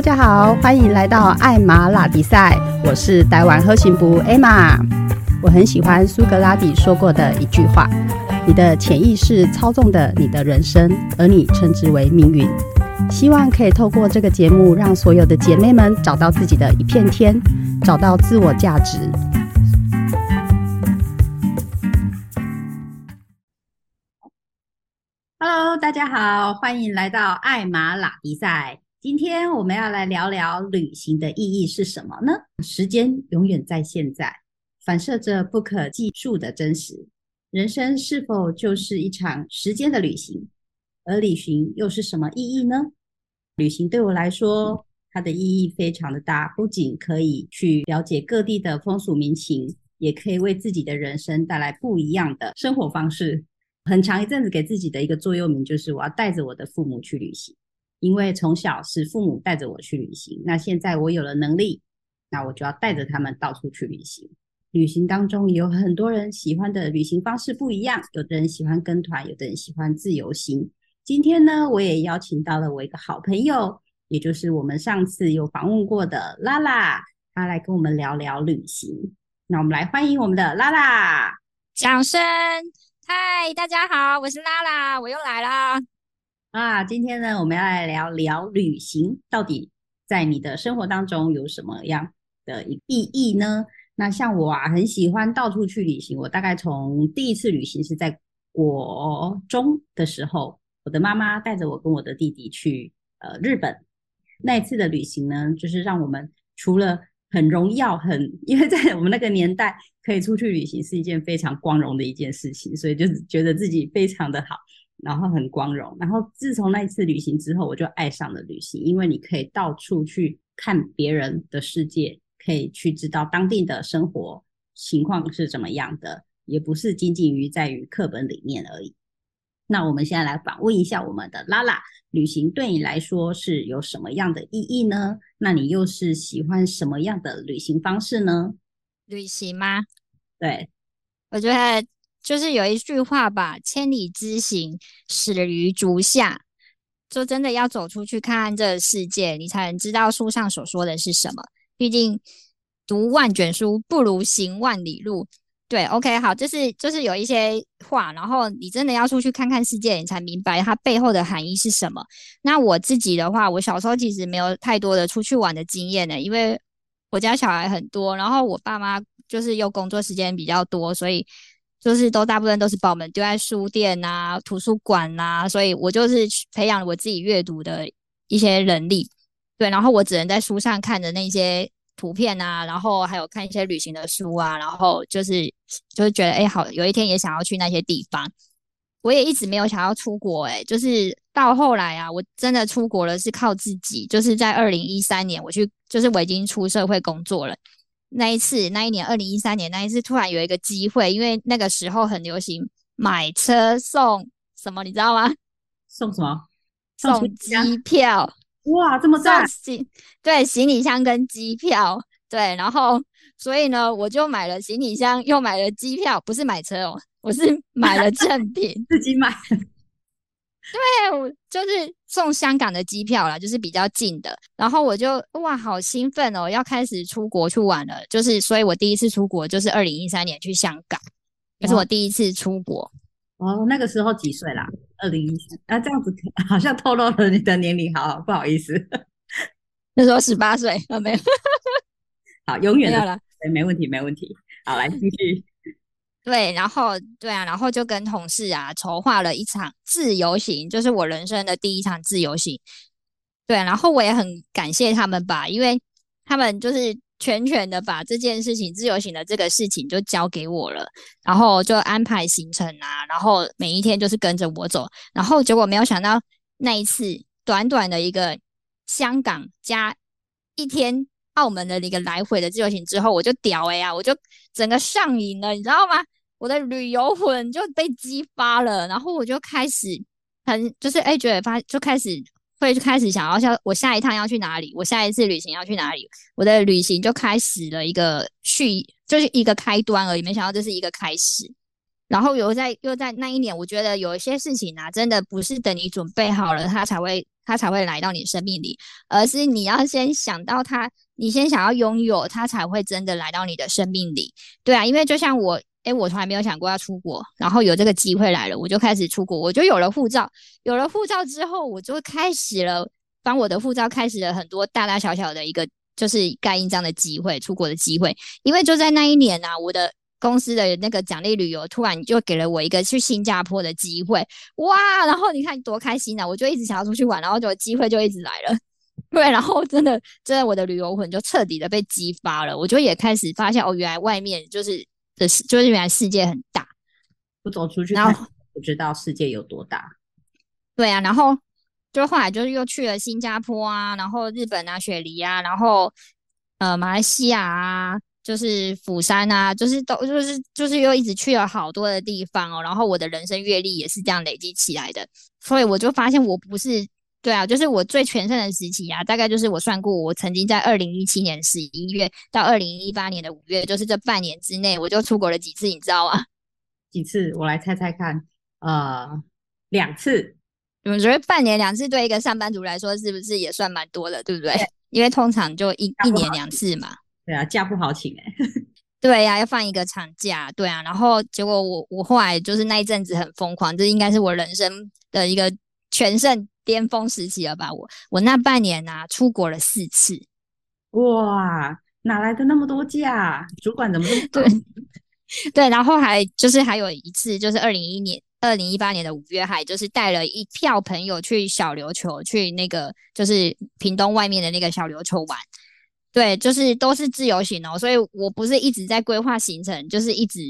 大家好，欢迎来到艾玛拉比赛，我是台湾喝行部艾玛。我很喜欢苏格拉底说过的一句话：“你的潜意识操纵的你的人生，而你称之为命运。”希望可以透过这个节目，让所有的姐妹们找到自己的一片天，找到自我价值。Hello，大家好，欢迎来到艾玛拉比赛。今天我们要来聊聊旅行的意义是什么呢？时间永远在现在，反射着不可计数的真实。人生是否就是一场时间的旅行？而旅行又是什么意义呢？旅行对我来说，它的意义非常的大，不仅可以去了解各地的风俗民情，也可以为自己的人生带来不一样的生活方式。很长一阵子给自己的一个座右铭就是：我要带着我的父母去旅行，因为从小是父母带着我去旅行。那现在我有了能力，那我就要带着他们到处去旅行。旅行当中也有很多人喜欢的旅行方式不一样，有的人喜欢跟团，有的人喜欢自由行。今天呢，我也邀请到了我一个好朋友，也就是我们上次有访问过的拉拉，她来跟我们聊聊旅行。那我们来欢迎我们的拉拉，掌声！嗨，大家好，我是拉拉，我又来啦。啊，今天呢，我们要来聊聊旅行到底在你的生活当中有什么样的意义呢？那像我啊，很喜欢到处去旅行。我大概从第一次旅行是在国中的时候。我的妈妈带着我跟我的弟弟去呃日本，那一次的旅行呢，就是让我们除了很荣耀，很因为在我们那个年代可以出去旅行是一件非常光荣的一件事情，所以就觉得自己非常的好，然后很光荣。然后自从那一次旅行之后，我就爱上了旅行，因为你可以到处去看别人的世界，可以去知道当地的生活情况是怎么样的，也不是仅仅于在于课本里面而已。那我们现在来访问一下我们的拉拉，旅行对你来说是有什么样的意义呢？那你又是喜欢什么样的旅行方式呢？旅行吗？对，我觉得就是有一句话吧，“千里之行，始于足下”，就真的要走出去看看这个世界，你才能知道书上所说的是什么。毕竟读万卷书不如行万里路。对，OK，好，就是就是有一些话，然后你真的要出去看看世界，你才明白它背后的含义是什么。那我自己的话，我小时候其实没有太多的出去玩的经验呢，因为我家小孩很多，然后我爸妈就是又工作时间比较多，所以就是都大部分都是把我们丢在书店啊、图书馆啊，所以我就是培养我自己阅读的一些能力。对，然后我只能在书上看的那些。图片啊，然后还有看一些旅行的书啊，然后就是就是觉得哎，好，有一天也想要去那些地方。我也一直没有想要出国，哎，就是到后来啊，我真的出国了，是靠自己。就是在二零一三年，我去，就是我已经出社会工作了。那一次，那一年二零一三年那一次，突然有一个机会，因为那个时候很流行买车送什么，你知道吗？送什么？送机票。哇，这么大！行对行李箱跟机票，对，然后所以呢，我就买了行李箱，又买了机票，不是买车哦，我是买了赠品，自己买。对，我就是送香港的机票啦，就是比较近的。然后我就哇，好兴奋哦，要开始出国去玩了。就是，所以我第一次出国就是二零一三年去香港，这是我第一次出国。哦，那个时候几岁啦？二零一三啊，这样子 好像透露了你的年龄，好不好意思。那时候十八岁，啊，没有。好，永远的了，没问题，没问题。好，来继续。对，然后对啊，然后就跟同事啊筹划了一场自由行，就是我人生的第一场自由行。对，然后我也很感谢他们吧，因为他们就是。全权的把这件事情自由行的这个事情就交给我了，然后就安排行程啊，然后每一天就是跟着我走，然后结果没有想到那一次短短的一个香港加一天澳门的一个来回的自由行之后，我就屌哎呀，我就整个上瘾了，你知道吗？我的旅游魂就被激发了，然后我就开始很就是哎觉得发就开始。会开始想要下我下一趟要去哪里，我下一次旅行要去哪里，我的旅行就开始了一个序，就是一个开端而已。没想到这是一个开始，然后又在又在那一年，我觉得有一些事情啊，真的不是等你准备好了，它才会它才会来到你生命里，而是你要先想到它，你先想要拥有它，才会真的来到你的生命里。对啊，因为就像我，诶，我从来没有想过要出国，然后有这个机会来了，我就开始出国，我就有了护照，有了护照之后，我就开始了帮我的护照开始了很多大大小小的一个就是盖印章的机会，出国的机会，因为就在那一年啊，我的。公司的那个奖励旅游突然就给了我一个去新加坡的机会，哇！然后你看多开心啊！我就一直想要出去玩，然后就机会就一直来了。对，然后真的，真的我的旅游魂就彻底的被激发了。我就也开始发现，哦，原来外面就是的，就是原来世界很大。不走出去，然后不知道世界有多大。对啊，然后就后来就是又去了新加坡啊，然后日本啊，雪梨啊，然后呃马来西亚啊。就是釜山啊，就是都就是就是又一直去了好多的地方哦，然后我的人生阅历也是这样累积起来的，所以我就发现我不是对啊，就是我最全盛的时期啊，大概就是我算过，我曾经在二零一七年十一月到二零一八年的五月，就是这半年之内，我就出国了几次，你知道吗？几次？我来猜猜看，呃，两次。你们觉得半年两次对一个上班族来说是不是也算蛮多的，对不对？因为通常就一一年两次嘛。对啊，假不好请哎。对呀，要放一个长假。对啊，然后结果我我后来就是那一阵子很疯狂，这应该是我人生的一个全盛巅峰时期了吧？我我那半年啊，出国了四次。哇，哪来的那么多假？主管怎么对 对？然后还就是还有一次，就是二零一年二零一八年的五月，还就是带了一票朋友去小琉球，去那个就是屏东外面的那个小琉球玩。对，就是都是自由行哦，所以我不是一直在规划行程，就是一直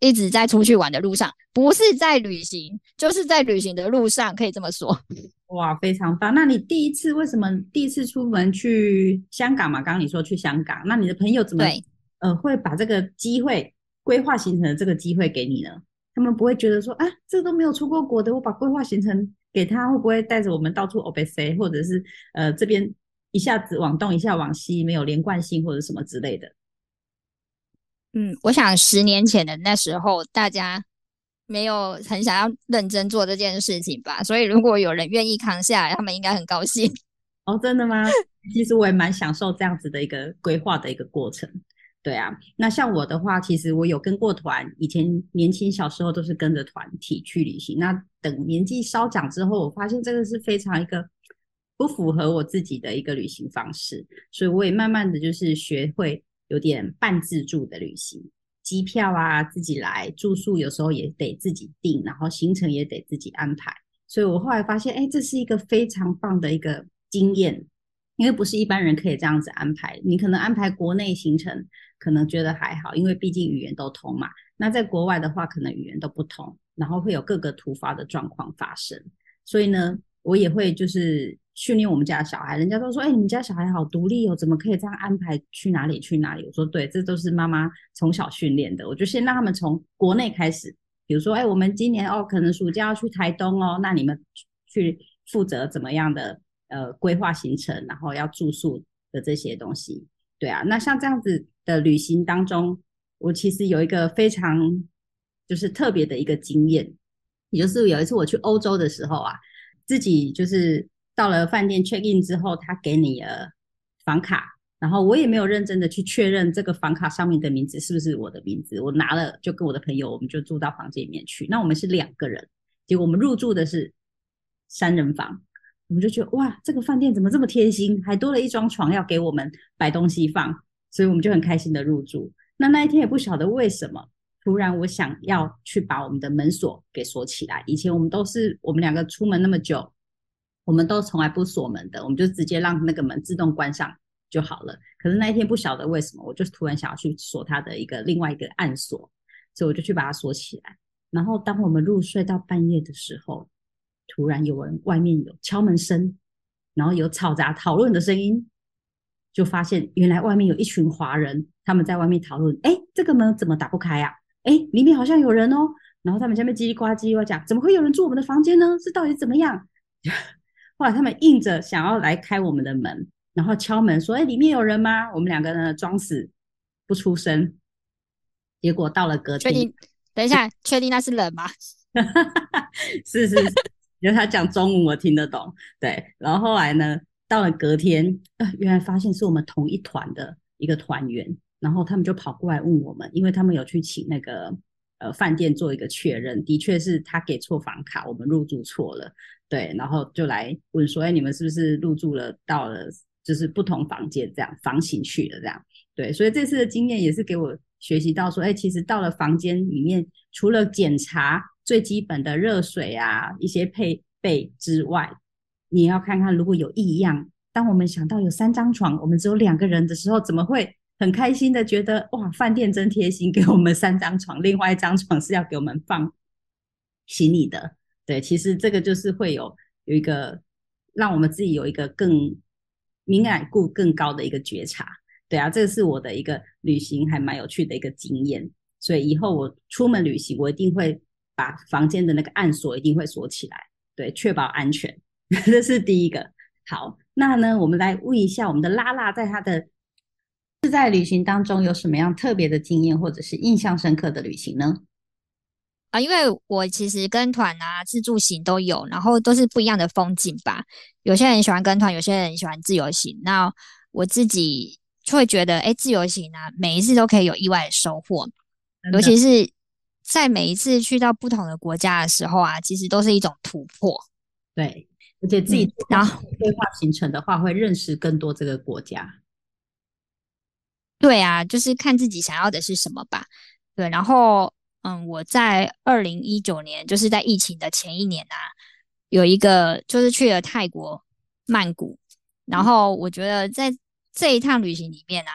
一直在出去玩的路上，不是在旅行，就是在旅行的路上，可以这么说。哇，非常棒！那你第一次为什么第一次出门去香港嘛？刚刚你说去香港，那你的朋友怎么呃会把这个机会规划行程的这个机会给你呢？他们不会觉得说啊，这都没有出过国的，我把规划行程给他，会不会带着我们到处 O B C，或者是呃这边？一下子往东，一下往西，没有连贯性或者什么之类的。嗯，我想十年前的那时候，大家没有很想要认真做这件事情吧，所以如果有人愿意扛下来，他们应该很高兴。哦，真的吗？其实我也蛮享受这样子的一个规划的一个过程。对啊，那像我的话，其实我有跟过团，以前年轻小时候都是跟着团体去旅行。那等年纪稍长之后，我发现这个是非常一个。不符合我自己的一个旅行方式，所以我也慢慢的就是学会有点半自助的旅行，机票啊自己来，住宿有时候也得自己订，然后行程也得自己安排。所以我后来发现，哎，这是一个非常棒的一个经验，因为不是一般人可以这样子安排。你可能安排国内行程，可能觉得还好，因为毕竟语言都通嘛。那在国外的话，可能语言都不通，然后会有各个突发的状况发生。所以呢，我也会就是。训练我们家的小孩，人家都说：“哎，你们家小孩好独立哦，怎么可以这样安排去哪里去哪里？”我说：“对，这都是妈妈从小训练的。我就先让他们从国内开始，比如说，哎，我们今年哦，可能暑假要去台东哦，那你们去负责怎么样的呃规划行程，然后要住宿的这些东西。对啊，那像这样子的旅行当中，我其实有一个非常就是特别的一个经验，也就是有一次我去欧洲的时候啊，自己就是。到了饭店 check in 之后，他给你了房卡，然后我也没有认真的去确认这个房卡上面的名字是不是我的名字，我拿了就跟我的朋友，我们就住到房间里面去。那我们是两个人，结果我们入住的是三人房，我们就觉得哇，这个饭店怎么这么贴心，还多了一张床要给我们摆东西放，所以我们就很开心的入住。那那一天也不晓得为什么，突然我想要去把我们的门锁给锁起来。以前我们都是我们两个出门那么久。我们都从来不锁门的，我们就直接让那个门自动关上就好了。可是那一天不晓得为什么，我就突然想要去锁它的一个另外一个暗锁，所以我就去把它锁起来。然后当我们入睡到半夜的时候，突然有人外面有敲门声，然后有嘈杂讨论的声音，就发现原来外面有一群华人，他们在外面讨论：哎，这个门怎么打不开啊？哎，里面好像有人哦。然后他们下面叽里呱唧我讲：怎么会有人住我们的房间呢？是到底怎么样？后来他们硬着想要来开我们的门，然后敲门说：“哎，里面有人吗？”我们两个人装死不出声。结果到了隔天，等一下，确定那是人吗？是是是，因为他讲中文我听得懂。对，然后后来呢，到了隔天，呃，原来发现是我们同一团的一个团员，然后他们就跑过来问我们，因为他们有去请那个呃饭店做一个确认，的确是他给错房卡，我们入住错了。对，然后就来问说，哎，你们是不是入住了到了就是不同房间这样房型去了这样？对，所以这次的经验也是给我学习到说，哎，其实到了房间里面，除了检查最基本的热水啊一些配备之外，你要看看如果有异样。当我们想到有三张床，我们只有两个人的时候，怎么会很开心的觉得哇，饭店真贴心，给我们三张床，另外一张床是要给我们放行李的。对，其实这个就是会有有一个让我们自己有一个更敏感度更高的一个觉察。对啊，这个是我的一个旅行还蛮有趣的一个经验。所以以后我出门旅行，我一定会把房间的那个暗锁一定会锁起来，对，确保安全。这是第一个。好，那呢，我们来问一下我们的拉拉，在他的自在旅行当中有什么样特别的经验，或者是印象深刻的旅行呢？啊，因为我其实跟团啊、自助行都有，然后都是不一样的风景吧。有些人喜欢跟团，有些人喜欢自由行。那我自己就会觉得，哎，自由行啊，每一次都可以有意外的收获，尤其是在每一次去到不同的国家的时候啊，其实都是一种突破。对，而且自己然后规划行程的话，会认识更多这个国家。对啊，就是看自己想要的是什么吧。对，然后。嗯，我在二零一九年，就是在疫情的前一年啊，有一个就是去了泰国曼谷，然后我觉得在这一趟旅行里面啊，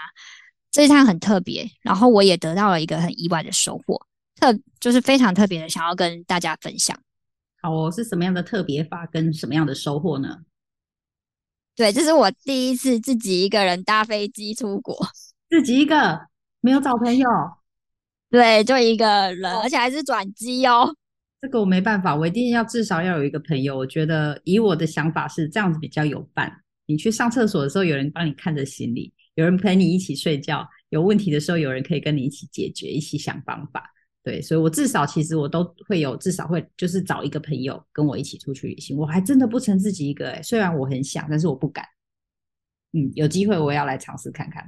这一趟很特别，然后我也得到了一个很意外的收获，特就是非常特别的，想要跟大家分享。好哦，是什么样的特别法跟什么样的收获呢？对，这是我第一次自己一个人搭飞机出国，自己一个没有找朋友。对，就一个人，而且还是转机哦。这个我没办法，我一定要至少要有一个朋友。我觉得以我的想法是这样子比较有伴。你去上厕所的时候，有人帮你看着行李，有人陪你一起睡觉，有问题的时候，有人可以跟你一起解决，一起想方法。对，所以我至少其实我都会有，至少会就是找一个朋友跟我一起出去旅行。我还真的不曾自己一个哎，虽然我很想，但是我不敢。嗯，有机会我要来尝试看看，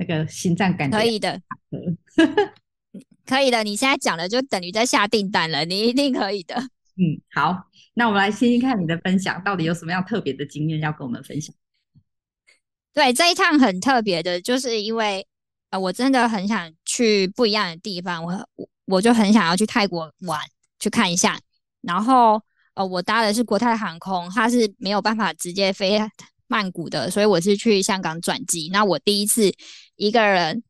那个心脏感觉可以的。可以的，你现在讲的就等于在下订单了，你一定可以的。嗯，好，那我们来听听看你的分享，到底有什么样特别的经验要跟我们分享？对，这一趟很特别的，就是因为呃，我真的很想去不一样的地方，我我我就很想要去泰国玩，去看一下。然后呃，我搭的是国泰航空，它是没有办法直接飞曼谷的，所以我是去香港转机。那我第一次一个人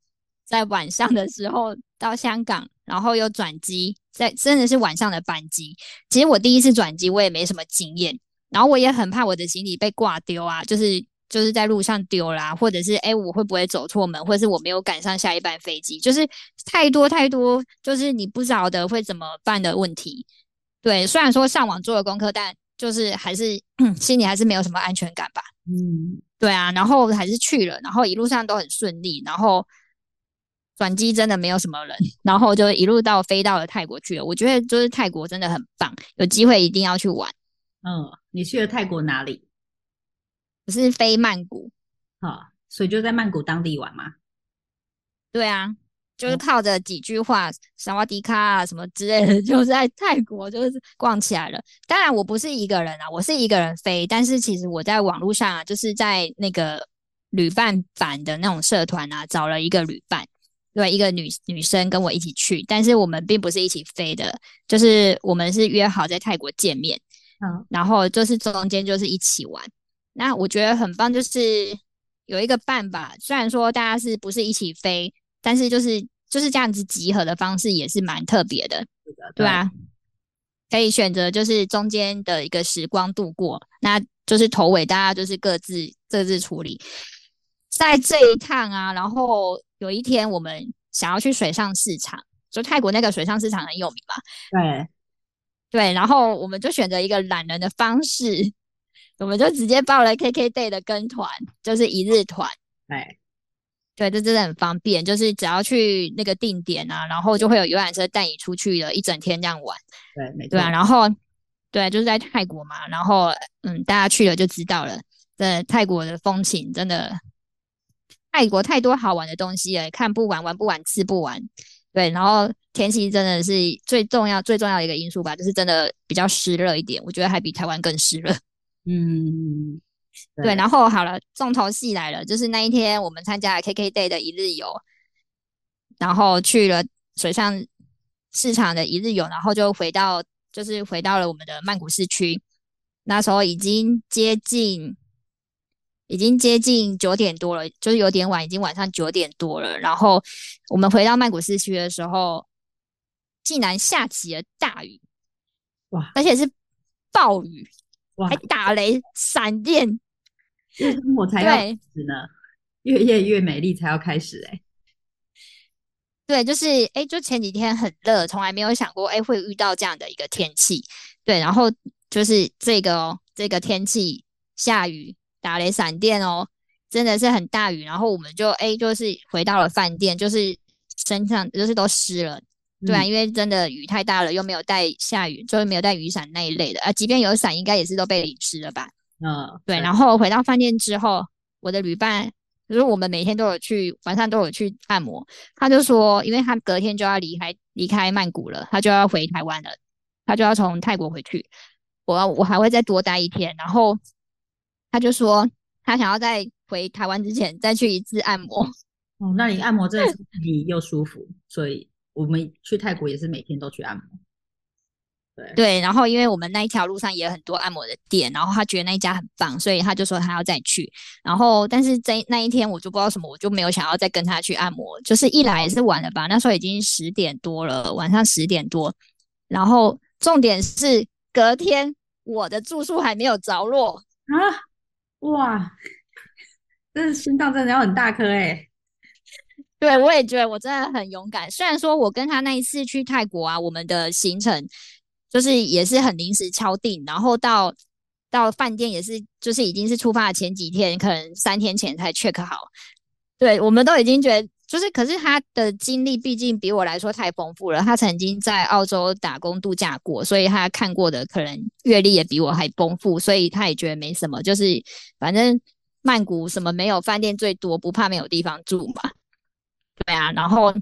在晚上的时候。到香港，然后又转机，在真的是晚上的班机。其实我第一次转机，我也没什么经验，然后我也很怕我的行李被挂丢啊，就是就是在路上丢啦，或者是哎我会不会走错门，或者是我没有赶上下一班飞机，就是太多太多，就是你不晓得会怎么办的问题。对，虽然说上网做了功课，但就是还是 心里还是没有什么安全感吧。嗯，对啊，然后还是去了，然后一路上都很顺利，然后。转机真的没有什么人，然后就一路到飞到了泰国去了。我觉得就是泰国真的很棒，有机会一定要去玩。嗯，你去了泰国哪里？我是飞曼谷，好，所以就在曼谷当地玩吗？对啊，就是靠着几句话，萨瓦迪卡啊什么之类的，就在泰国就是逛起来了。当然我不是一个人啊，我是一个人飞，但是其实我在网络上啊，就是在那个旅伴版的那种社团啊，找了一个旅伴。对，一个女女生跟我一起去，但是我们并不是一起飞的，就是我们是约好在泰国见面，嗯，然后就是中间就是一起玩。那我觉得很棒，就是有一个伴吧。虽然说大家是不是一起飞，但是就是就是这样子集合的方式也是蛮特别的，对啊，可以选择就是中间的一个时光度过，那就是头尾大家就是各自各自处理。在这一趟啊，然后有一天我们想要去水上市场，就泰国那个水上市场很有名嘛。对，对，然后我们就选择一个懒人的方式，我们就直接报了 KK Day 的跟团，就是一日团。对，对，这真的很方便，就是只要去那个定点啊，然后就会有游览车带你出去了一整天这样玩。对，没错。对啊，然后对，就是在泰国嘛，然后嗯，大家去了就知道了。这泰国的风情真的，泰国太多好玩的东西了，看不完，玩不完，吃不完。对，然后天气真的是最重要、最重要的一个因素吧，就是真的比较湿热一点，我觉得还比台湾更湿热。嗯。对，然后好了，重头戏来了，就是那一天我们参加了 KK Day 的一日游，然后去了水上市场的一日游，然后就回到，就是回到了我们的曼谷市区。那时候已经接近，已经接近九点多了，就是有点晚，已经晚上九点多了。然后我们回到曼谷市区的时候，竟然下起了大雨，哇，而且是暴雨。哇还打雷闪电，夜生活才要开始呢，越夜越美丽才要开始哎。对，就是哎，就前几天很热，从来没有想过哎会遇到这样的一个天气。对，然后就是这个哦这个天气下雨打雷闪电哦，真的是很大雨。然后我们就哎就是回到了饭店，就是身上就是都湿了。对啊，因为真的雨太大了，又没有带下雨，就是没有带雨伞那一类的啊。即便有伞，应该也是都被淋湿了吧？嗯，对。然后回到饭店之后，我的旅伴就是我们每天都有去，晚上都有去按摩。他就说，因为他隔天就要离开离开曼谷了，他就要回台湾了，他就要从泰国回去。我我还会再多待一天。然后他就说，他想要在回台湾之前再去一次按摩。哦，那你按摩真的是你又舒服，所以。我们去泰国也是每天都去按摩，对对，然后因为我们那一条路上也很多按摩的店，然后他觉得那一家很棒，所以他就说他要再去。然后但是在那一天我就不知道什么，我就没有想要再跟他去按摩。就是一来也是晚了吧，那时候已经十点多了，晚上十点多。然后重点是隔天我的住宿还没有着落啊！哇，这心脏真的要很大颗哎。对，我也觉得我真的很勇敢。虽然说我跟他那一次去泰国啊，我们的行程就是也是很临时敲定，然后到到饭店也是就是已经是出发的前几天，可能三天前才 check 好。对，我们都已经觉得就是，可是他的经历毕竟比我来说太丰富了。他曾经在澳洲打工度假过，所以他看过的可能阅历也比我还丰富，所以他也觉得没什么。就是反正曼谷什么没有饭店最多，不怕没有地方住嘛。对啊，然后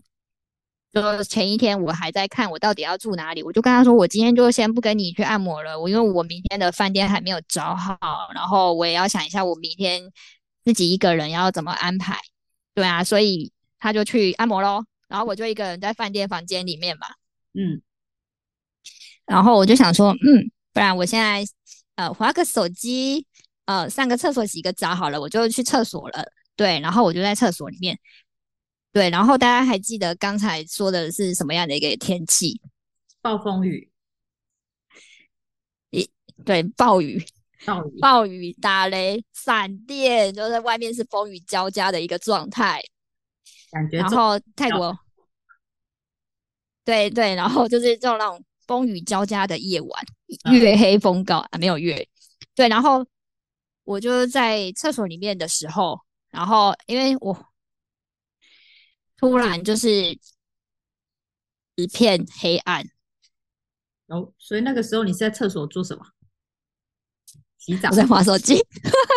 就前一天我还在看我到底要住哪里，我就跟他说，我今天就先不跟你去按摩了，我因为我明天的饭店还没有找好，然后我也要想一下我明天自己一个人要怎么安排。对啊，所以他就去按摩咯，然后我就一个人在饭店房间里面嘛，嗯，然后我就想说，嗯，不然我现在呃划个手机，呃上个厕所洗个澡好了，我就去厕所了。对，然后我就在厕所里面。对，然后大家还记得刚才说的是什么样的一个天气？暴风雨。一对，暴雨，暴雨，暴雨，打雷，闪电，就在外面是风雨交加的一个状态。感觉。然后泰国，对对，然后就是这种那种风雨交加的夜晚，月黑风高啊，没有月。对，然后我就在厕所里面的时候，然后因为我。突然就是一片黑暗，哦，所以那个时候你是在厕所做什么？洗澡？我在划手机，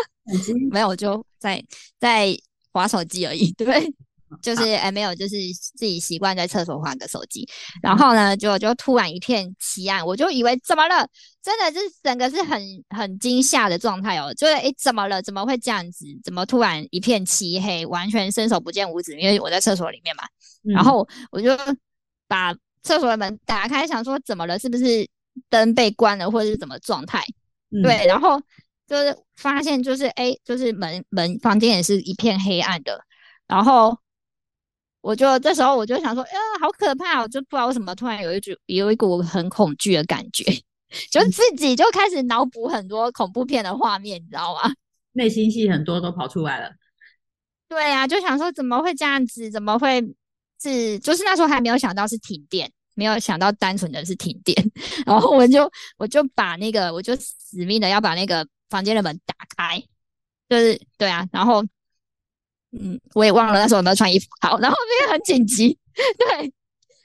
没有，就在在划手机而已。对。就是哎，没有，就是自己习惯在厕所换个手机，然后呢，就就突然一片漆暗，我就以为怎么了？真的是整个是很很惊吓的状态哦，就是哎，怎么了？怎么会这样子？怎么突然一片漆黑，完全伸手不见五指？因为我在厕所里面嘛，然后我就把厕所的门打开，想说怎么了？是不是灯被关了，或者是怎么状态？对，然后就是发现就是哎，就是门门房间也是一片黑暗的，然后。我就这时候我就想说，呀，好可怕！我就不知道为什么突然有一股有一股很恐惧的感觉，就自己就开始脑补很多恐怖片的画面，你知道吗？内心戏很多都跑出来了。对啊，就想说怎么会这样子？怎么会是？就是那时候还没有想到是停电，没有想到单纯的是停电。然后我就我就把那个我就死命的要把那个房间的门打开，就是对啊，然后。嗯，我也忘了那时候有没有穿衣服。好，然后那个很紧急，对，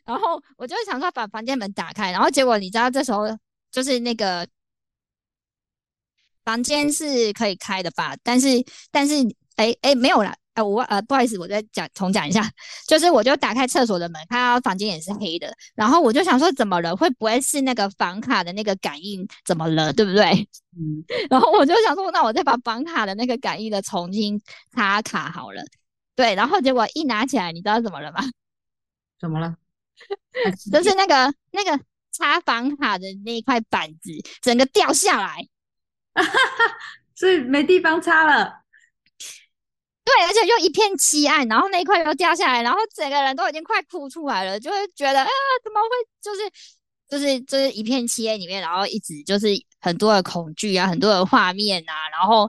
然后我就想说把房间门打开，然后结果你知道这时候就是那个房间是可以开的吧？但是但是哎哎没有了。呃，我呃，不好意思，我再讲重讲一下，就是我就打开厕所的门，看到房间也是黑的，然后我就想说怎么了？会不会是那个房卡的那个感应怎么了？对不对？嗯，然后我就想说，那我再把房卡的那个感应的重新插卡好了。对，然后结果一拿起来，你知道怎么了吗？怎么了？就是那个那个插房卡的那一块板子，整个掉下来，所以没地方插了。对，而且又一片漆暗，然后那一块又掉下来，然后整个人都已经快哭出来了，就会觉得啊，怎么会就是就是就是一片漆黑里面，然后一直就是很多的恐惧啊，很多的画面啊，然后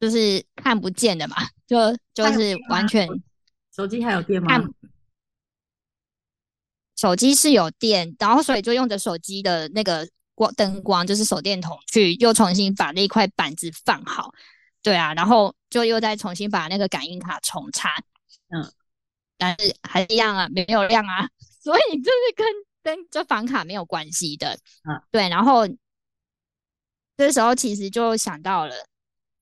就是看不见的嘛，就就是完全手机还有电吗？手机是有电，然后所以就用着手机的那个光灯光，就是手电筒去又重新把那块板子放好。对啊，然后就又再重新把那个感应卡重插，嗯，但是还一样啊，没有亮啊，所以就是跟跟这房卡没有关系的，嗯，对，然后这时候其实就想到了，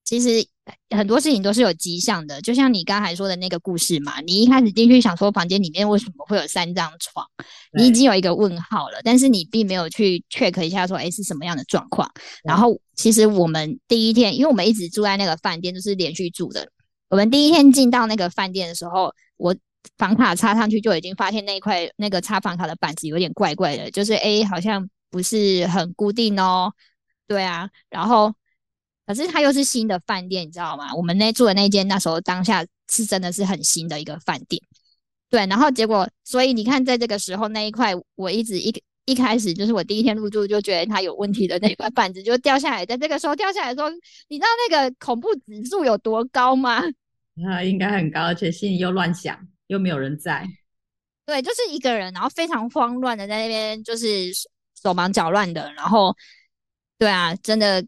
其实。很多事情都是有迹象的，就像你刚才说的那个故事嘛。你一开始进去想说房间里面为什么会有三张床，你已经有一个问号了，但是你并没有去 check 一下说，哎，是什么样的状况。然后其实我们第一天，因为我们一直住在那个饭店，就是连续住的。我们第一天进到那个饭店的时候，我房卡插上去就已经发现那一块那个插房卡的板子有点怪怪的，就是哎，好像不是很固定哦。对啊，然后。可是它又是新的饭店，你知道吗？我们那住的那间那时候当下是真的是很新的一个饭店，对。然后结果，所以你看，在这个时候那一块，我一直一一开始就是我第一天入住就觉得它有问题的那块板子就掉下来，在这个时候掉下来的时候，你知道那个恐怖指数有多高吗？那 应该很高，而且心里又乱想，又没有人在。对，就是一个人，然后非常慌乱的在那边，就是手忙脚乱的，然后，对啊，真的。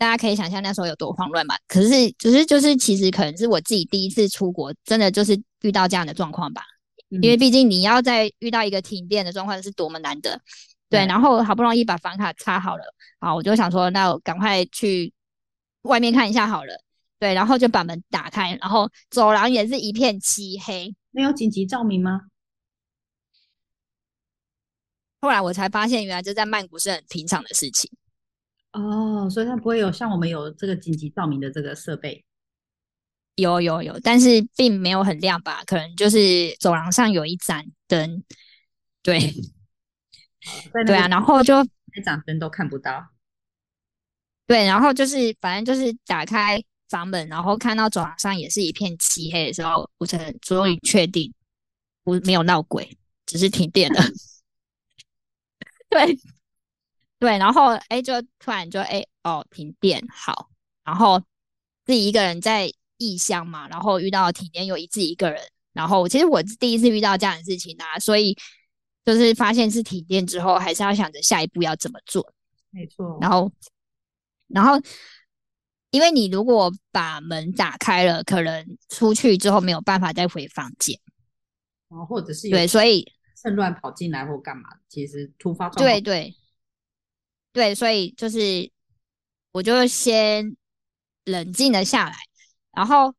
大家可以想象那时候有多慌乱嘛？可是，只是就是，其实可能是我自己第一次出国，真的就是遇到这样的状况吧。因为毕竟你要在遇到一个停电的状况是多么难得。对，然后好不容易把房卡插好了，好，我就想说，那我赶快去外面看一下好了。对，然后就把门打开，然后走廊也是一片漆黑，没有紧急照明吗？后来我才发现，原来这在曼谷是很平常的事情。哦，所以它不会有像我们有这个紧急照明的这个设备，有有有，但是并没有很亮吧？可能就是走廊上有一盏灯，对，对啊，然后就一盏灯都看不到，对，然后就是反正就是打开房门，然后看到走廊上也是一片漆黑的时候，我才终于确定不没有闹鬼，只是停电了，对。对，然后哎，就突然就哎哦停电好，然后自己一个人在异乡嘛，然后遇到停电又一自己一个人，然后其实我第一次遇到这样的事情啊，所以就是发现是停电之后，还是要想着下一步要怎么做。没错。然后，然后因为你如果把门打开了，可能出去之后没有办法再回房间，然后或者是对，所以趁乱跑进来或干嘛，其实突发状况。对对。对，所以就是我就先冷静了下来，然后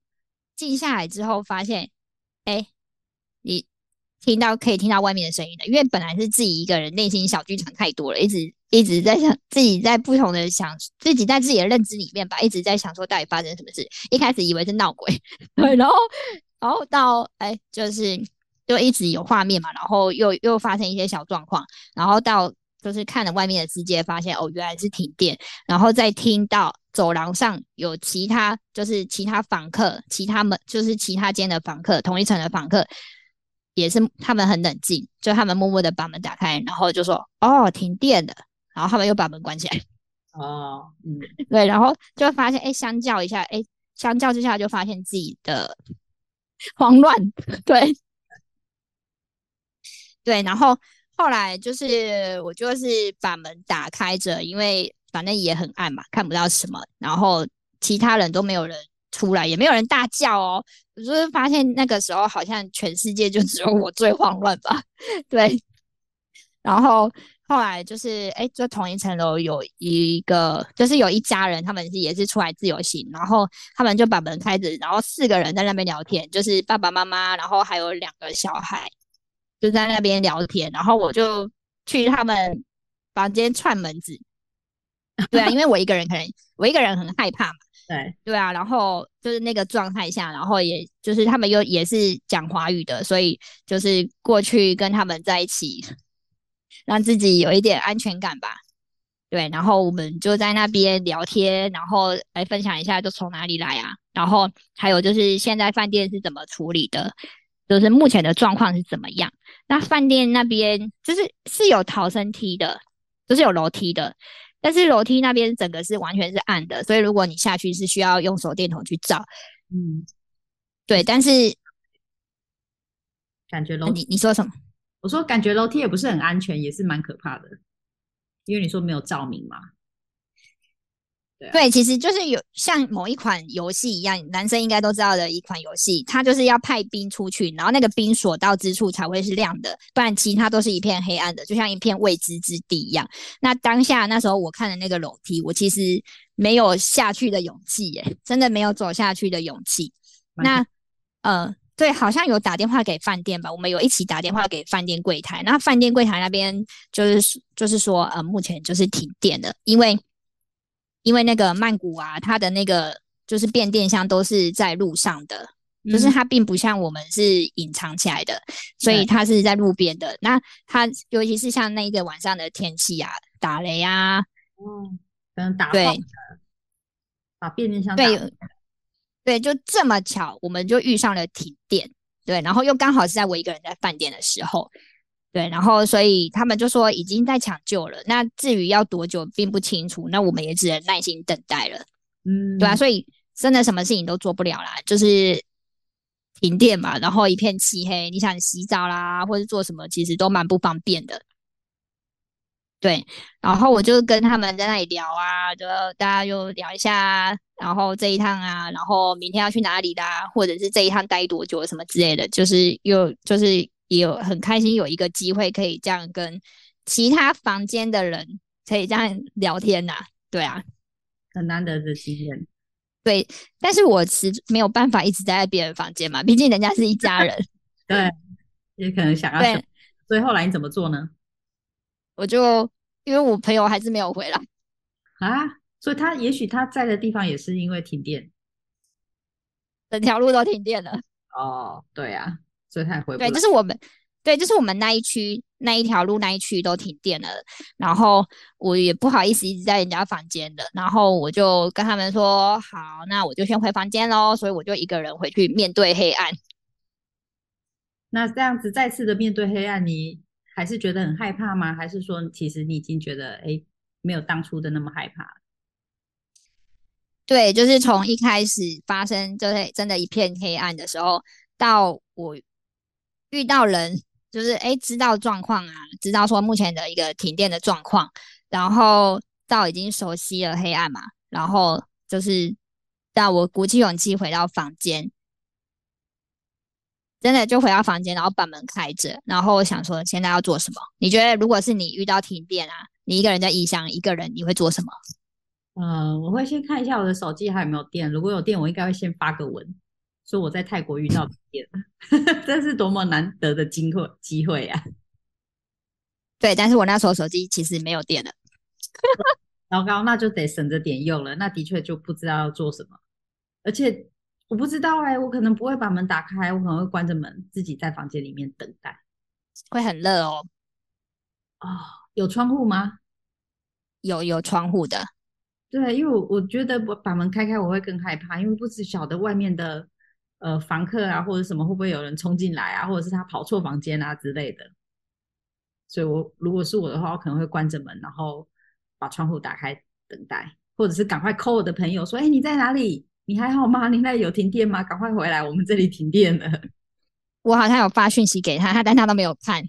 静下来之后发现，哎，你听到可以听到外面的声音了，因为本来是自己一个人，内心小剧场太多了，一直一直在想自己在不同的想自己在自己的认知里面吧，一直在想说到底发生什么事。一开始以为是闹鬼，对，然后然后到哎，就是就一直有画面嘛，然后又又发生一些小状况，然后到。就是看了外面的世界，发现哦，原来是停电，然后再听到走廊上有其他，就是其他房客，其他门就是其他间的房客，同一层的房客，也是他们很冷静，就他们默默的把门打开，然后就说哦，停电了，然后他们又把门关起来。哦，嗯，对，然后就发现哎，相较一下，哎，相较之下就发现自己的慌乱，对，对，然后。后来就是我就是把门打开着，因为反正也很暗嘛，看不到什么。然后其他人都没有人出来，也没有人大叫哦。我就是发现那个时候好像全世界就只有我最慌乱吧，对。然后后来就是，哎，就同一层楼有一个，就是有一家人，他们是也是出来自由行，然后他们就把门开着，然后四个人在那边聊天，就是爸爸妈妈，然后还有两个小孩，就在那边聊天。然后我就去他们房间串门子，对啊，因为我一个人可能我一个人很害怕嘛。对对啊，然后就是那个状态下，然后也就是他们又也是讲华语的，所以就是过去跟他们在一起，让自己有一点安全感吧。对，然后我们就在那边聊天，然后来分享一下，就从哪里来啊？然后还有就是现在饭店是怎么处理的，就是目前的状况是怎么样？那饭店那边就是是有逃生梯的，就是有楼梯的。但是楼梯那边整个是完全是暗的，所以如果你下去是需要用手电筒去照。嗯，对。但是感觉楼你你说什么？我说感觉楼梯也不是很安全，也是蛮可怕的，因为你说没有照明嘛。对，其实就是有像某一款游戏一样，男生应该都知道的一款游戏，它就是要派兵出去，然后那个兵所到之处才会是亮的，不然其他都是一片黑暗的，就像一片未知之地一样。那当下那时候我看的那个楼梯，我其实没有下去的勇气，耶，真的没有走下去的勇气。那呃，对，好像有打电话给饭店吧，我们有一起打电话给饭店柜台，那饭店柜台那边就是就是说，呃，目前就是停电了，因为。因为那个曼谷啊，它的那个就是变电箱都是在路上的，就是它并不像我们是隐藏起来的，所以它是在路边的。那它尤其是像那一个晚上的天气啊，打雷啊，嗯，可能打对，把变电箱对对，就这么巧，我们就遇上了停电，对，然后又刚好是在我一个人在饭店的时候。对，然后所以他们就说已经在抢救了。那至于要多久，并不清楚。那我们也只能耐心等待了。嗯，对啊，所以真的什么事情都做不了啦，就是停电嘛，然后一片漆黑。你想洗澡啦，或者做什么，其实都蛮不方便的。对，然后我就跟他们在那里聊啊，就大家就聊一下，然后这一趟啊，然后明天要去哪里啦，或者是这一趟待多久什么之类的，就是又就是。也有很开心，有一个机会可以这样跟其他房间的人可以这样聊天呐，对啊，很难得的经验。对，但是我是没有办法一直待在别人房间嘛，毕竟人家是一家人。对，也可能想要。对，所以后来你怎么做呢？我就因为我朋友还是没有回来啊，所以他也许他在的地方也是因为停电，整条路都停电了。哦，对啊。所以他回对，就是我们对，就是我们那一区那一条路那一区都停电了，然后我也不好意思一直在人家房间的，然后我就跟他们说好，那我就先回房间喽，所以我就一个人回去面对黑暗。那这样子再次的面对黑暗，你还是觉得很害怕吗？还是说其实你已经觉得哎没有当初的那么害怕？对，就是从一开始发生就是真的一片黑暗的时候，到我。遇到人就是哎，知道状况啊，知道说目前的一个停电的状况，然后到已经熟悉了黑暗嘛，然后就是到我鼓起勇气回到房间，真的就回到房间，然后把门开着，然后我想说现在要做什么？你觉得如果是你遇到停电啊，你一个人在异乡，一个人你会做什么？嗯，我会先看一下我的手机还有没有电，如果有电，我应该会先发个文。说我在泰国遇到电，这是多么难得的机会机会呀！对，但是我那时候手机其实没有电了，糟糕，那就得省着点用了。那的确就不知道要做什么，而且我不知道哎，我可能不会把门打开，我可能会关着门，自己在房间里面等待，会很热哦。哦，有窗户吗？有有窗户的，对，因为我我觉得我把门开开，我会更害怕，因为不知晓得外面的。呃，房客啊，或者什么，会不会有人冲进来啊，或者是他跑错房间啊之类的？所以，我如果是我的话，我可能会关着门，然后把窗户打开等待，或者是赶快 call 我的朋友说：“哎，你在哪里？你还好吗？你那里有停电吗？赶快回来，我们这里停电了。”我好像有发讯息给他，他 但他都没有看。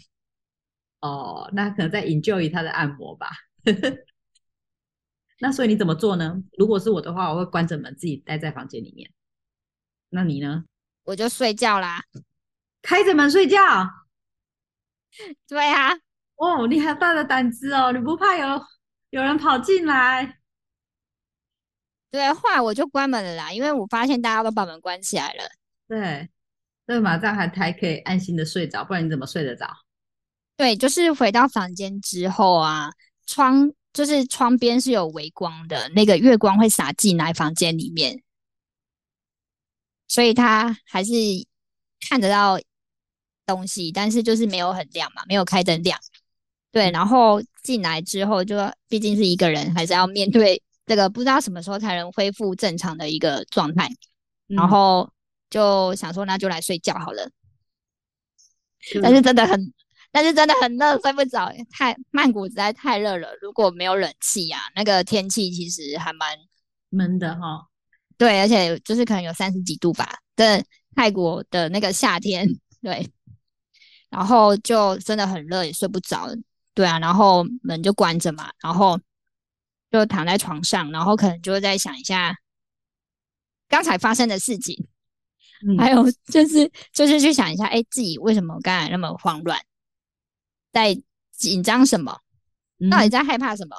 哦，那可能在 enjoy 他的按摩吧。那所以你怎么做呢？如果是我的话，我会关着门，自己待在房间里面。那你呢？我就睡觉啦。开着门睡觉？对啊。哦，你好大的胆子哦！你不怕有有人跑进来？对，后来我就关门了啦，因为我发现大家都把门关起来了。对，所以马上还才可以安心的睡着，不然你怎么睡得着？对，就是回到房间之后啊，窗就是窗边是有微光的，那个月光会洒进来房间里面，所以他还是看得到东西，但是就是没有很亮嘛，没有开灯亮。对，然后进来之后，就毕竟是一个人，还是要面对这个不知道什么时候才能恢复正常的一个状态，然后就想说那就来睡觉好了，但是真的很。但是真的很热，睡不着。太曼谷实在太热了，如果没有冷气呀，那个天气其实还蛮闷的哈。对，而且就是可能有三十几度吧。在，泰国的那个夏天，对，然后就真的很热，也睡不着。对啊，然后门就关着嘛，然后就躺在床上，然后可能就会在想一下刚才发生的事情，还有就是就是去想一下，哎，自己为什么刚才那么慌乱。在紧张什么？到底在害怕什么？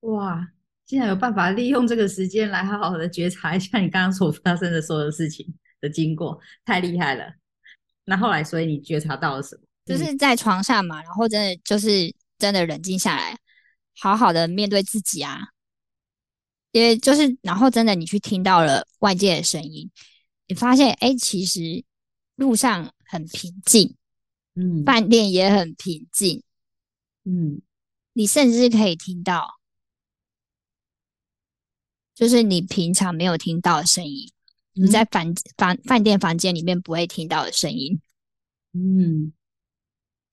哇！竟然有办法利用这个时间来好好的觉察一下你刚刚所发生的所有事情的经过，太厉害了。那后来，所以你觉察到了什么？就是在床上嘛，然后真的就是真的冷静下来，好好的面对自己啊。因为就是，然后真的你去听到了外界的声音，你发现哎，其实路上很平静。嗯，饭店也很平静。嗯，你甚至可以听到，就是你平常没有听到的声音，你在房房饭店房间里面不会听到的声音。嗯，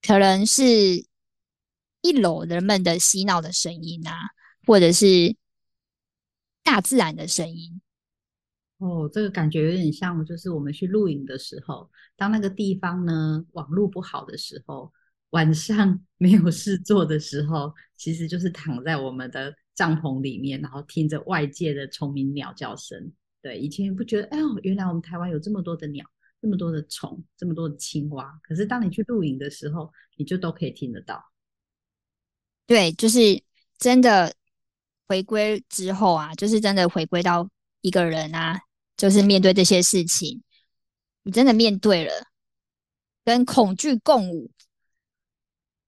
可能是一楼人们的嬉闹的声音啊，或者是大自然的声音。哦，这个感觉有点像，就是我们去露营的时候，当那个地方呢网络不好的时候，晚上没有事做的时候，其实就是躺在我们的帐篷里面，然后听着外界的虫鸣鸟叫声。对，以前不觉得，哎呦，原来我们台湾有这么多的鸟，这么多的虫，这么多的青蛙。可是当你去露营的时候，你就都可以听得到。对，就是真的回归之后啊，就是真的回归到一个人啊。就是面对这些事情，你真的面对了，跟恐惧共舞，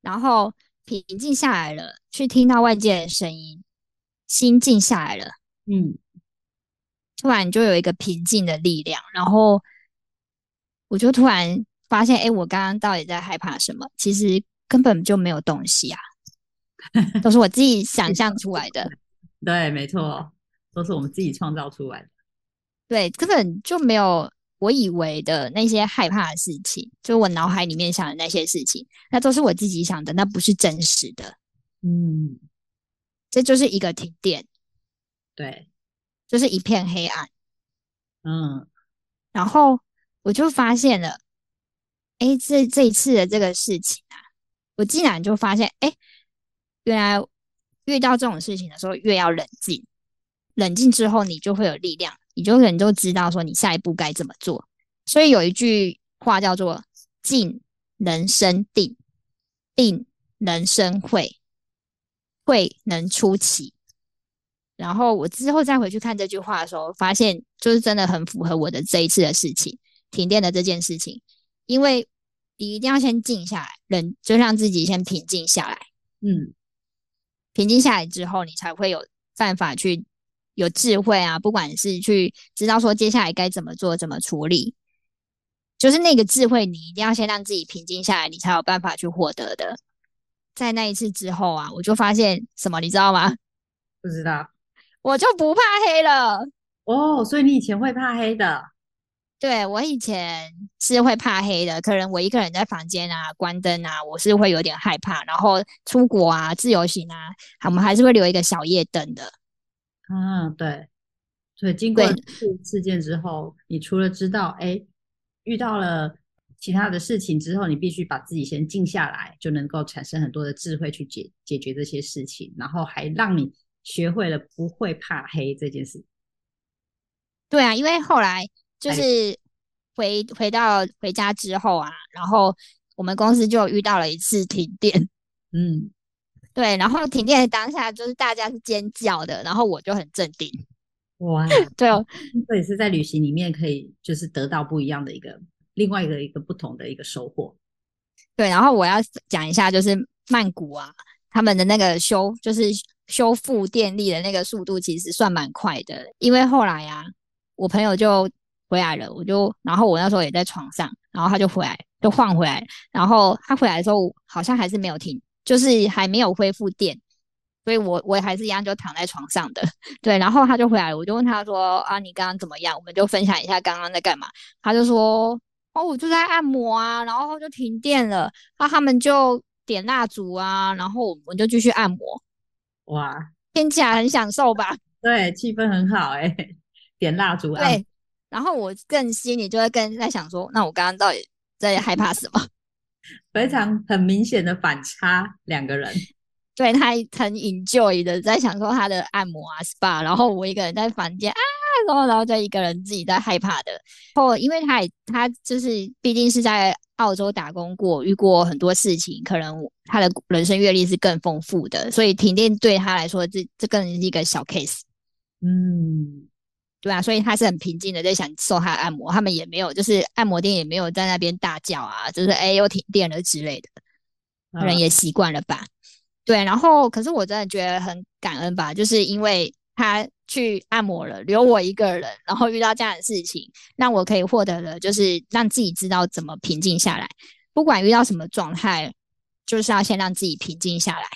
然后平静下来了，去听到外界的声音，心静下来了，嗯，突然就有一个平静的力量，然后我就突然发现，哎，我刚刚到底在害怕什么？其实根本就没有东西啊，都是我自己想象出来的。对，没错，都是我们自己创造出来的。对，根本就没有我以为的那些害怕的事情，就我脑海里面想的那些事情，那都是我自己想的，那不是真实的。嗯，这就是一个停电，对，就是一片黑暗。嗯，然后我就发现了，哎，这这一次的这个事情啊，我竟然就发现，哎，原来遇到这种事情的时候，越要冷静，冷静之后，你就会有力量。你就可能就知道说你下一步该怎么做，所以有一句话叫做“静能生定，定能生慧，慧能出奇”。然后我之后再回去看这句话的时候，发现就是真的很符合我的这一次的事情，停电的这件事情。因为你一定要先静下来，人就让自己先平静下来。嗯，平静下来之后，你才会有办法去。有智慧啊，不管是去知道说接下来该怎么做、怎么处理，就是那个智慧，你一定要先让自己平静下来，你才有办法去获得的。在那一次之后啊，我就发现什么，你知道吗？不知道，我就不怕黑了。哦，所以你以前会怕黑的？对我以前是会怕黑的，可能我一个人在房间啊，关灯啊，我是会有点害怕。然后出国啊，自由行啊，我们还是会留一个小夜灯的。啊，对，所以经过事事件之后，你除了知道，哎，遇到了其他的事情之后，你必须把自己先静下来，就能够产生很多的智慧去解解决这些事情，然后还让你学会了不会怕黑这件事。对啊，因为后来就是回回到回家之后啊，然后我们公司就遇到了一次停电，嗯，对，然后停电的当下就是大家是尖叫的，然后我就很镇定，哇，对哦，这也是在旅行里面可以就是得到不一样的一个另外一个一个不同的一个收获。对，然后我要讲一下，就是曼谷啊，他们的那个修就是修复电力的那个速度其实算蛮快的，因为后来啊、我朋友就回来了，我就然后我那时候也在床上，然后他就回来就换回来，然后他回来的时候好像还是没有停，就是还没有恢复电。所以我我还是一样就躺在床上的，对，然后他就回来了，我就问他说啊，你刚刚怎么样？我们就分享一下刚刚在干嘛。他就说哦，我就在按摩啊，然后就停电了，那他们就点蜡烛啊，然后我们就继续按摩，哇，听起来很享受吧？对，气氛很好哎、点蜡烛啊对，然后我更心里就会更在想说，那我刚刚到底在害怕什么？非常很明显的反差，两个人。对他很 enjoy 的在享受他的按摩啊 SPA，然后我一个人在房间啊，然后然后就一个人自己在害怕的。然后因为他也他就是毕竟是在澳洲打工过，遇过很多事情，可能他的人生阅历是更丰富的，所以停电对他来说这这更是一个小 case。嗯，对啊，所以他是很平静的在享受他的按摩，他们也没有就是按摩店也没有在那边大叫啊，就是哎又停电了之类的。可能嗯也习惯了吧。对，然后可是我真的觉得很感恩吧，就是因为他去按摩了，留我一个人，然后遇到这样的事情，让我可以获得了，就是让自己知道怎么平静下来，不管遇到什么状态，就是要先让自己平静下来。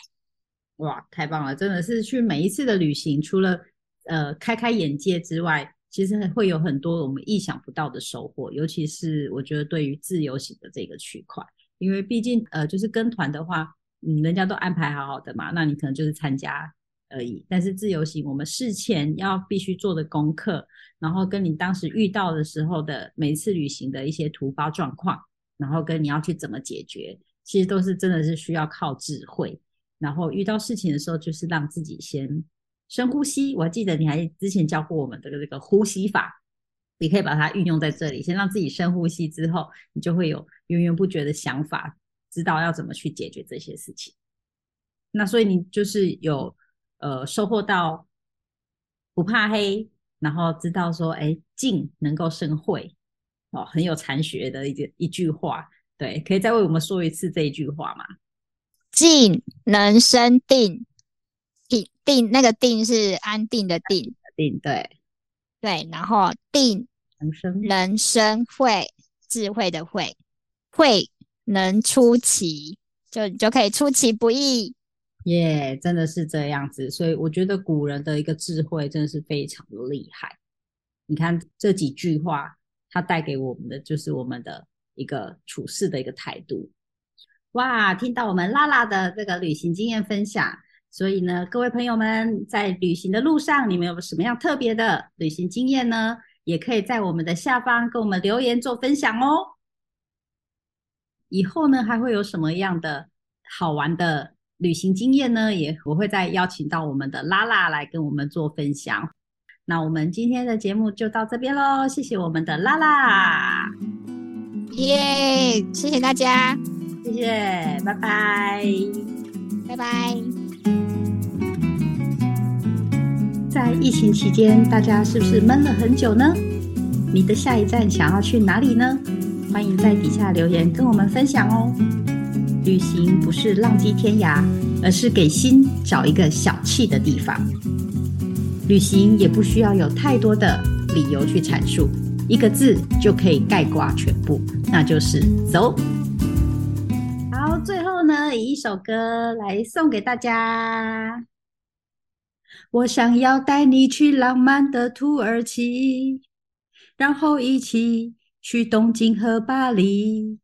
哇，太棒了！真的是去每一次的旅行，除了呃开开眼界之外，其实会有很多我们意想不到的收获。尤其是我觉得对于自由行的这个区块，因为毕竟呃就是跟团的话，嗯，人家都安排好好的嘛，那你可能就是参加而已。但是自由行，我们事前要必须做的功课，然后跟你当时遇到的时候的每次旅行的一些突发状况，然后跟你要去怎么解决，其实都是真的是需要靠智慧。然后遇到事情的时候，就是让自己先深呼吸。我还记得你还之前教过我们的这个呼吸法，你可以把它运用在这里。先让自己深呼吸之后，你就会有源源不绝的想法，知道要怎么去解决这些事情。那所以你就是有呃收获到不怕黑，然后知道说，哎，静能够生慧，哦，很有禅学的一个一句话。对，可以再为我们说一次这一句话吗？静能生定，定定那个定是安定的定，定对，对，然后定人生人生会，智慧的慧，慧能出奇，就你就可以出其不意。耶真的是这样子。所以我觉得古人的一个智慧真的是非常的厉害。你看这几句话，它带给我们的就是我们的一个处事的一个态度。哇，听到我们拉拉的这个旅行经验分享，所以呢，各位朋友们在旅行的路上，你们有什么样特别的旅行经验呢？也可以在我们的下方跟我们留言做分享哦。以后呢，还会有什么样的好玩的旅行经验呢？也我会再邀请到我们的拉拉来跟我们做分享。那我们今天的节目就到这边喽，谢谢我们的拉拉，耶、谢谢大家，谢谢，拜拜。拜拜。在疫情期间，大家是不是闷了很久呢？你的下一站想要去哪里呢？欢迎在底下留言跟我们分享哦。旅行不是浪迹天涯，而是给心找一个小憩的地方。旅行也不需要有太多的理由去阐述，一个字就可以概括全部，那就是走。好，最后呢，以一首歌来送给大家。我想要带你去浪漫的土耳其，然后一起去东京和巴黎。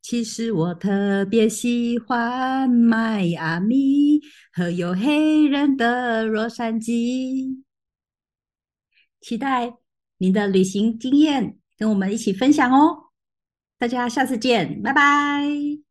其实我特别喜欢迈阿密和有黑人的洛杉矶。期待你的旅行经验，跟我们一起分享哦。大家下次见，拜拜。